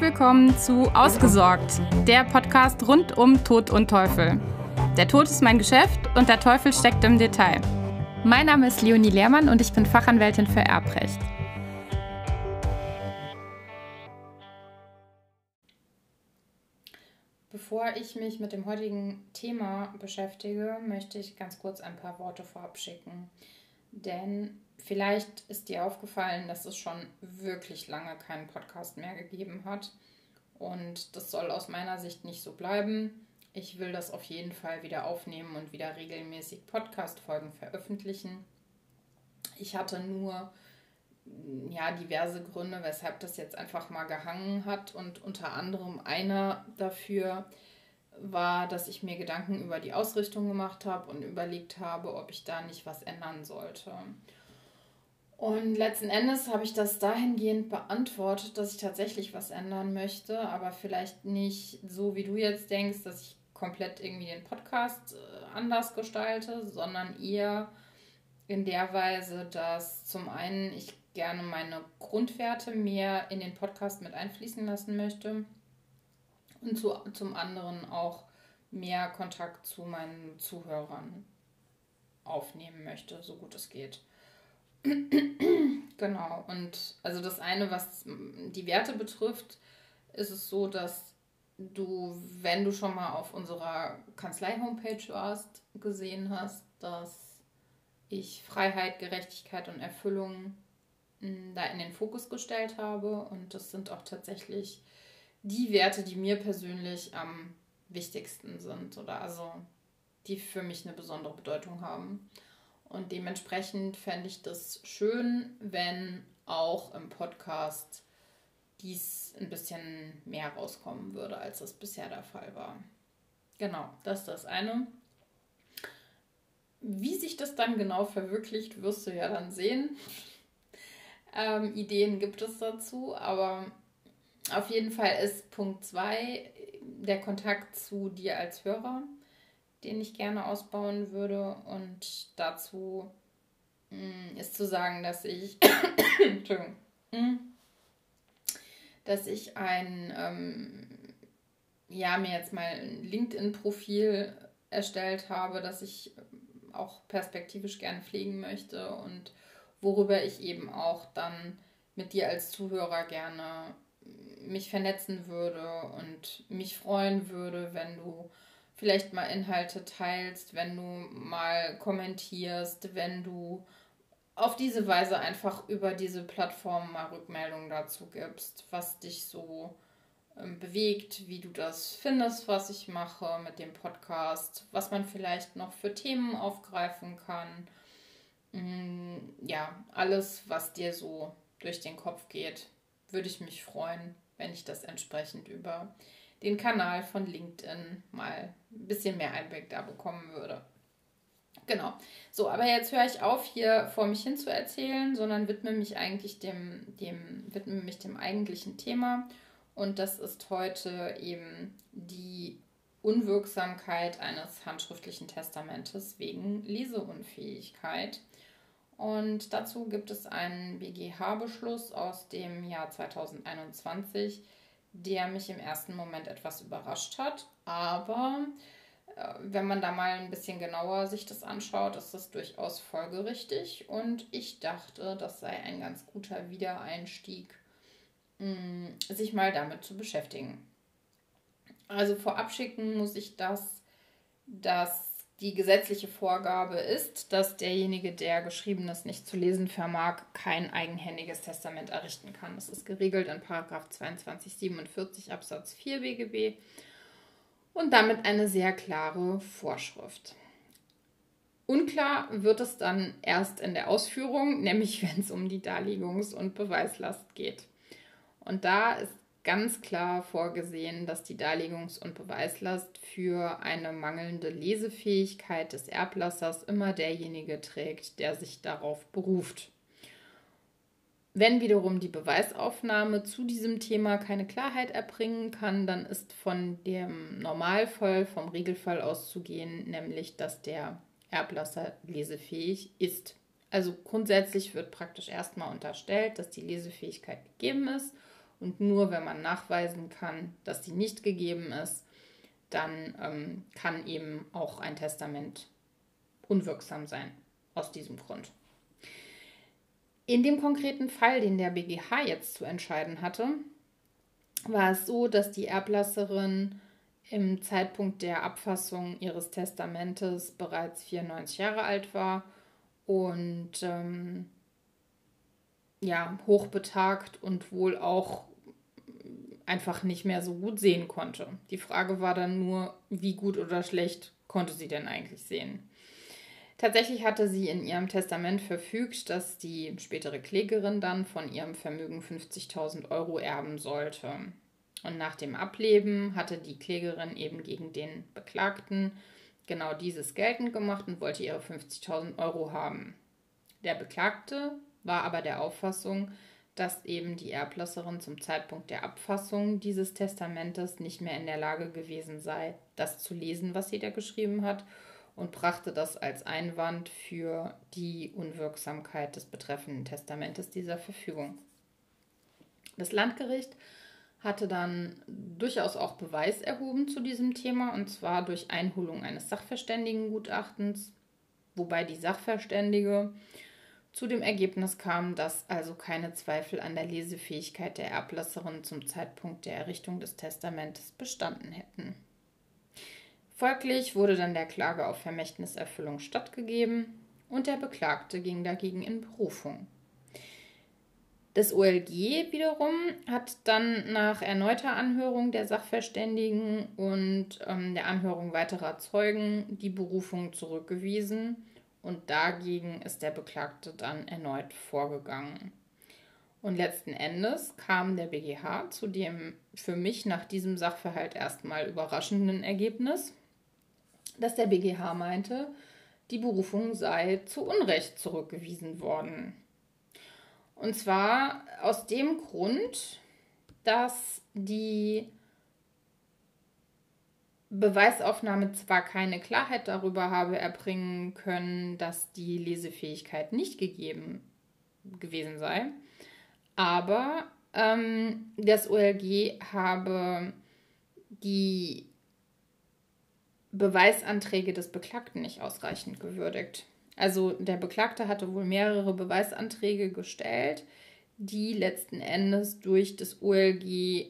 Willkommen zu Ausgesorgt, der Podcast rund um Tod und Teufel. Der Tod ist mein Geschäft und der Teufel steckt im Detail. Mein Name ist Leonie Lehrmann und ich bin Fachanwältin für Erbrecht. Bevor ich mich mit dem heutigen Thema beschäftige, möchte ich ganz kurz ein paar Worte vorab schicken. Denn vielleicht ist dir aufgefallen, dass es schon wirklich lange keinen Podcast mehr gegeben hat. Und das soll aus meiner Sicht nicht so bleiben. Ich will das auf jeden Fall wieder aufnehmen und wieder regelmäßig Podcast-Folgen veröffentlichen. Ich hatte nur ja, diverse Gründe, weshalb das jetzt einfach mal gehangen hat. Und unter anderem einer dafür war, dass ich mir Gedanken über die Ausrichtung gemacht habe und überlegt habe, ob ich da nicht was ändern sollte. Und letzten Endes habe ich das dahingehend beantwortet, dass ich tatsächlich was ändern möchte, aber vielleicht nicht so, wie du jetzt denkst, dass ich komplett irgendwie den Podcast äh, anders gestalte, sondern eher in der Weise, dass zum einen ich gerne meine Grundwerte mehr in den Podcast mit einfließen lassen möchte und zu, zum anderen auch mehr Kontakt zu meinen Zuhörern aufnehmen möchte, so gut es geht. Genau, und also das eine, was die Werte betrifft, ist es so, dass du, wenn du schon mal auf unserer Kanzlei-Homepage warst, gesehen hast, dass ich Freiheit, Gerechtigkeit und Erfüllung hm, da in den Fokus gestellt habe. Und das sind auch tatsächlich die Werte, die mir persönlich am wichtigsten sind oder also die für mich eine besondere Bedeutung haben. Und dementsprechend fände ich das schön, wenn auch im Podcast dies ein bisschen mehr rauskommen würde, als es bisher der Fall war. Genau, das ist das eine. Wie sich das dann genau verwirklicht, wirst du ja dann sehen. Ähm, Ideen gibt es dazu, aber auf jeden Fall ist Punkt 2 der Kontakt zu dir als Hörer den ich gerne ausbauen würde. Und dazu mh, mm, ist zu sagen, dass ich, Entschuldigung, mh, mm, dass ich ein, ähm, ja, mir jetzt mal ein LinkedIn-Profil erstellt habe, das ich auch perspektivisch gerne pflegen möchte und worüber ich eben auch dann mit dir als Zuhörer gerne mich vernetzen würde und mich freuen würde, wenn du vielleicht mal Inhalte teilst, wenn du mal kommentierst, wenn du auf diese Weise einfach über diese Plattform mal Rückmeldungen dazu gibst, was dich so ähm, bewegt, wie du das findest, was ich mache mit dem Podcast, was man vielleicht noch für Themen aufgreifen kann. Mm, ja, alles, was dir so durch den Kopf geht, würde ich mich freuen, wenn ich das entsprechend über den Kanal von LinkedIn mal ein bisschen mehr Einblick da bekommen würde. Genau. So, aber jetzt höre ich auf, hier vor mich hin zu erzählen, sondern widme mich eigentlich dem, dem, widme mich dem eigentlichen Thema. Und das ist heute eben die Unwirksamkeit eines handschriftlichen Testamentes wegen Leseunfähigkeit. Und dazu gibt es einen BGH-Beschluss aus dem Jahr 2021, der mich im ersten Moment etwas überrascht hat. Aber äh, wenn man da mal ein bisschen genauer sich das anschaut, ist das durchaus folgerichtig. Und ich dachte, das sei ein ganz guter Wiedereinstieg, mh, mm, sich mal damit zu beschäftigen. Also vorab schicken muss ich das, dass die gesetzliche Vorgabe ist, dass derjenige, der Geschriebenes nicht zu lesen vermag, kein eigenhändiges Testament errichten kann. Das ist geregelt in 2247 Absatz 4 BGB und damit eine sehr klare Vorschrift. Unklar wird es dann erst in der Ausführung, nämlich wenn es um die Darlegungs- und Beweislast geht. Und da ist ganz klar vorgesehen, dass die Darlegungs- und Beweislast für eine mangelnde Lesefähigkeit des Erblassers immer derjenige trägt, der sich darauf beruft. Wenn wiederum die Beweisaufnahme zu diesem Thema keine Klarheit erbringen kann, dann ist von dem Normalfall, vom Regelfall auszugehen, nämlich dass der Erblasser lesefähig ist. Also grundsätzlich wird praktisch erstmal unterstellt, dass die Lesefähigkeit gegeben ist Und nur wenn man nachweisen kann, dass die nicht gegeben ist, dann ähm, kann eben auch ein Testament unwirksam sein. Aus diesem Grund. In dem konkreten Fall, den der BGH jetzt zu entscheiden hatte, war es so, dass die Erblasserin im Zeitpunkt der Abfassung ihres Testamentes bereits 94 Jahre alt war und ähm, ja, hochbetagt und wohl auch einfach nicht mehr so gut sehen konnte. Die Frage war dann nur, wie gut oder schlecht konnte sie denn eigentlich sehen? Tatsächlich hatte sie in ihrem Testament verfügt, dass die spätere Klägerin dann von ihrem Vermögen 50.000 Euro erben sollte. Und nach dem Ableben hatte die Klägerin eben gegen den Beklagten genau dieses geltend gemacht und wollte ihre 50.000 Euro haben. Der Beklagte war aber der Auffassung, dass eben die Erblasserin zum Zeitpunkt der Abfassung dieses Testamentes nicht mehr in der Lage gewesen sei, das zu lesen, was sie da geschrieben hat, und brachte das als Einwand für die Unwirksamkeit des betreffenden Testamentes dieser Verfügung. Das Landgericht hatte dann durchaus auch Beweis erhoben zu diesem Thema, und zwar durch Einholung eines Sachverständigengutachtens, wobei die Sachverständige zu dem Ergebnis kam, dass also keine Zweifel an der Lesefähigkeit der Erblasserin zum Zeitpunkt der Errichtung des Testamentes bestanden hätten. Folglich wurde dann der Klage auf Vermächtniserfüllung stattgegeben und der Beklagte ging dagegen in Berufung. Das OLG wiederum hat dann nach erneuter Anhörung der Sachverständigen und ähm, der Anhörung weiterer Zeugen die Berufung zurückgewiesen und dagegen ist der Beklagte dann erneut vorgegangen. Und letzten Endes kam der BGH zu dem für mich nach diesem Sachverhalt erstmal überraschenden Ergebnis, dass der BGH meinte, die Berufung sei zu Unrecht zurückgewiesen worden. Und zwar aus dem Grund, dass die Beweisaufnahme zwar keine Klarheit darüber habe erbringen können, dass die Lesefähigkeit nicht gegeben gewesen sei, aber ähm, das OLG habe die Beweisanträge des Beklagten nicht ausreichend gewürdigt. Also der Beklagte hatte wohl mehrere Beweisanträge gestellt, die letzten Endes durch das OLG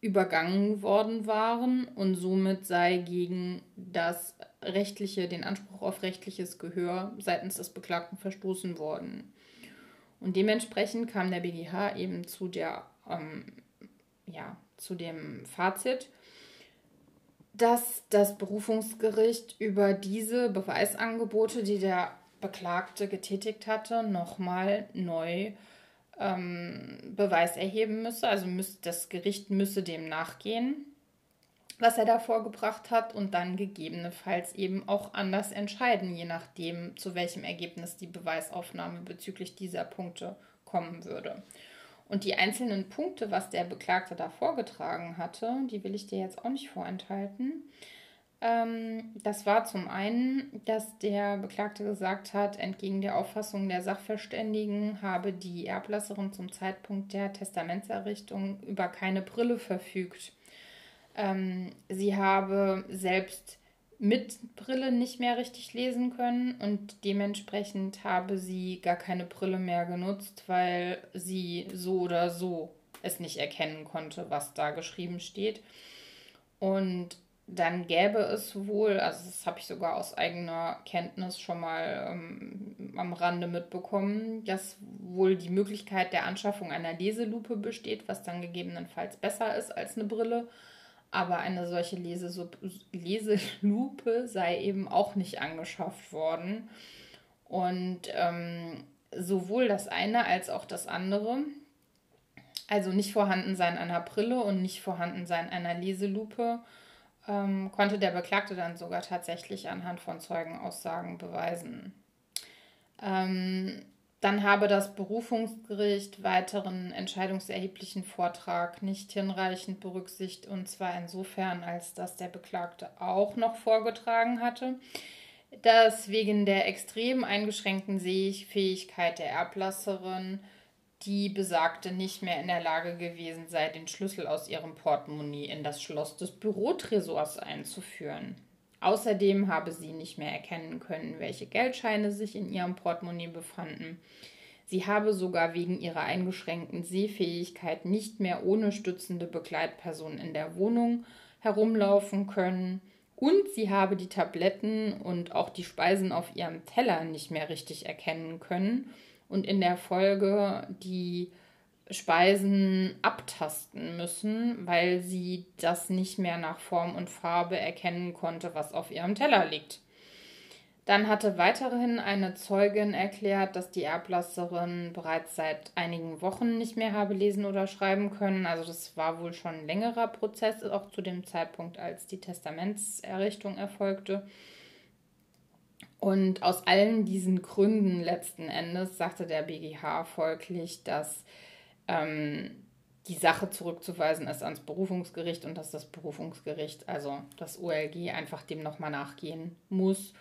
übergangen worden waren und somit sei gegen das rechtliche, den Anspruch auf rechtliches Gehör seitens des Beklagten verstoßen worden. Und dementsprechend kam der BGH eben zu der, ähm, ja, zu dem Fazit, dass das Berufungsgericht über diese Beweisangebote, die der Beklagte getätigt hatte, nochmal neu ähm, Beweis erheben müsse. Also müß, das Gericht müsse dem nachgehen, was er da vorgebracht hat und dann gegebenenfalls eben auch anders entscheiden, je nachdem, zu welchem Ergebnis die Beweisaufnahme bezüglich dieser Punkte kommen würde. Und die einzelnen Punkte, was der Beklagte da vorgetragen hatte, die will ich dir jetzt auch nicht vorenthalten. Ähm, das war zum einen, dass der Beklagte gesagt hat, entgegen der Auffassung der Sachverständigen habe die Erblasserin zum Zeitpunkt der Testamentserrichtung über keine Brille verfügt. Ähm, sie habe selbst mit Brille nicht mehr richtig lesen können und dementsprechend habe sie gar keine Brille mehr genutzt, weil sie so oder so es nicht erkennen konnte, was da geschrieben steht. Und dann gäbe es wohl, also das habe ich sogar aus eigener Kenntnis schon mal ähm, am Rande mitbekommen, dass wohl die Möglichkeit der Anschaffung einer Leselupe besteht, was dann gegebenenfalls besser ist als eine Brille. Aber eine solche Leselupe sei eben auch nicht angeschafft worden. Und ähm, sowohl das eine als auch das andere, also nicht vorhanden sein einer Brille und nicht vorhanden sein einer Leselupe, ähm, konnte der Beklagte dann sogar tatsächlich anhand von Zeugenaussagen beweisen. Ähm, dann habe das Berufungsgericht weiteren entscheidungserheblichen Vortrag nicht hinreichend berücksichtigt, und zwar insofern, als dass der Beklagte auch noch vorgetragen hatte, dass wegen der extrem eingeschränkten Sehfähigkeit der Erblasserin die besagte nicht mehr in der Lage gewesen sei, den Schlüssel aus ihrem Portemonnaie in das Schloss des Bürotresors einzuführen. Außerdem habe sie nicht mehr erkennen können, welche Geldscheine sich in ihrem Portemonnaie befanden. Sie habe sogar wegen ihrer eingeschränkten Sehfähigkeit nicht mehr ohne stützende Begleitperson in der Wohnung herumlaufen können. Und sie habe die Tabletten und auch die Speisen auf ihrem Teller nicht mehr richtig erkennen können und in der Folge die Speisen abtasten müssen, weil sie das nicht mehr nach Form und Farbe erkennen konnte, was auf ihrem Teller liegt. Dann hatte weiterhin eine Zeugin erklärt, dass die Erblasserin bereits seit einigen Wochen nicht mehr habe lesen oder schreiben können. Also das war wohl schon ein längerer Prozess, auch zu dem Zeitpunkt, als die Testamentserrichtung erfolgte. Und aus allen diesen Gründen letzten Endes sagte der BGH folglich, dass ähm, die Sache zurückzuweisen ist ans Berufungsgericht und dass das Berufungsgericht, also das OLG, einfach dem nochmal nachgehen muss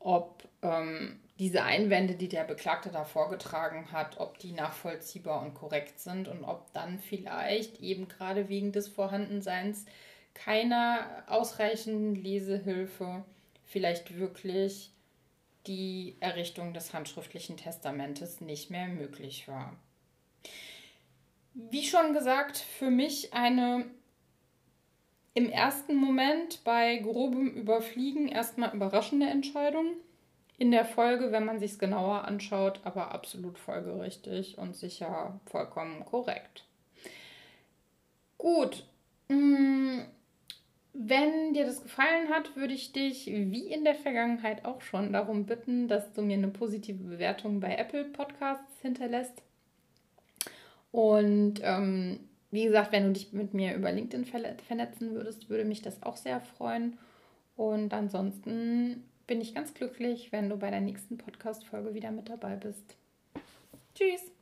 ob ähm, diese Einwände, die der Beklagte da vorgetragen hat, ob die nachvollziehbar und korrekt sind und ob dann vielleicht eben gerade wegen des Vorhandenseins keiner ausreichenden Lesehilfe vielleicht wirklich die Errichtung des handschriftlichen Testamentes nicht mehr möglich war. Wie schon gesagt, für mich eine im ersten Moment bei grobem Überfliegen erstmal überraschende Entscheidung. In der Folge, wenn man sich es genauer anschaut, aber absolut folgerichtig und sicher vollkommen korrekt. Gut. Mm, wenn dir das gefallen hat, würde ich dich wie in der Vergangenheit auch schon darum bitten, dass du mir eine positive Bewertung bei Apple Podcasts hinterlässt. Und ähm, wie gesagt, wenn du dich mit mir über LinkedIn vernetzen würdest, würde mich das auch sehr freuen. Und ansonsten bin ich ganz glücklich, wenn du bei der nächsten Podcast-Folge wieder mit dabei bist. Tschüss!